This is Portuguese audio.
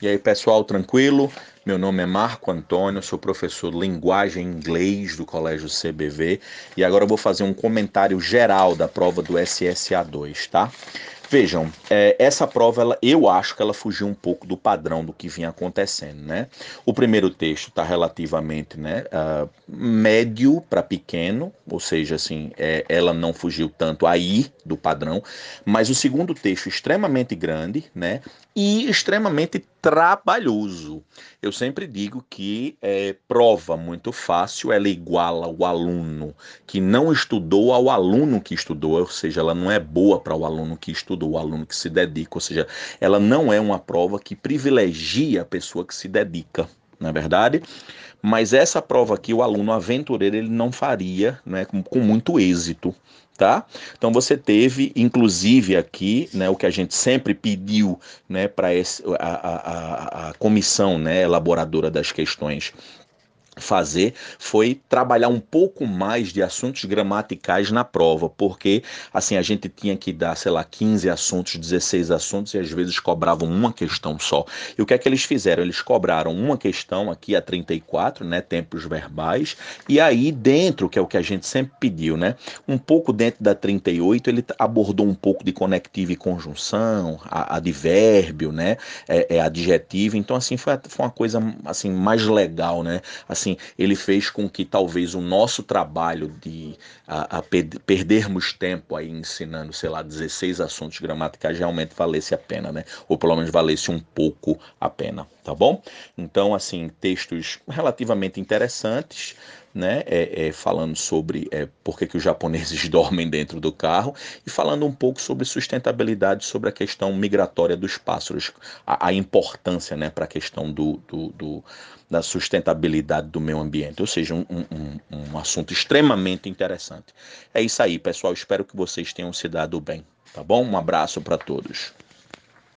E aí, pessoal, tranquilo? Meu nome é Marco Antônio, sou professor de linguagem inglês do Colégio CBV e agora eu vou fazer um comentário geral da prova do SSA2, tá? Vejam, é, essa prova, ela, eu acho que ela fugiu um pouco do padrão do que vinha acontecendo, né? O primeiro texto está relativamente né, uh, médio para pequeno, ou seja, assim, é, ela não fugiu tanto aí do padrão, mas o segundo texto extremamente grande, né? E extremamente trabalhoso. Eu sempre digo que é, prova muito fácil, ela iguala o aluno que não estudou ao aluno que estudou, ou seja, ela não é boa para o aluno que estudou do aluno que se dedica, ou seja, ela não é uma prova que privilegia a pessoa que se dedica, não é verdade? Mas essa prova aqui, o aluno aventureiro, ele não faria né, com, com muito êxito, tá? Então você teve, inclusive aqui, né, o que a gente sempre pediu, né, para a, a, a, comissão, né, elaboradora das questões fazer foi trabalhar um pouco mais de assuntos gramaticais na prova, porque assim a gente tinha que dar, sei lá, 15 assuntos, 16 assuntos e às vezes cobravam uma questão só. E o que é que eles fizeram? Eles cobraram uma questão aqui a 34, né, tempos verbais, e aí dentro, que é o que a gente sempre pediu, né, um pouco dentro da 38, ele abordou um pouco de conectivo e conjunção, advérbio, né, é, é adjetivo, então assim foi, foi uma coisa assim mais legal, né? Assim, assim, ele fez com que talvez o nosso trabalho de a, a perdermos tempo aí ensinando, sei lá, 16 assuntos gramaticais realmente valesse a pena, né? Ou pelo menos valesse um pouco a pena, tá bom? Então, assim, textos relativamente interessantes, né, é, é, falando sobre é, por que, que os japoneses dormem dentro do carro e falando um pouco sobre sustentabilidade, sobre a questão migratória dos pássaros, a, a importância né, para a questão do, do, do, da sustentabilidade do meio ambiente, ou seja, um, um, um assunto extremamente interessante. É isso aí, pessoal. Espero que vocês tenham se dado bem, tá bom? Um abraço para todos.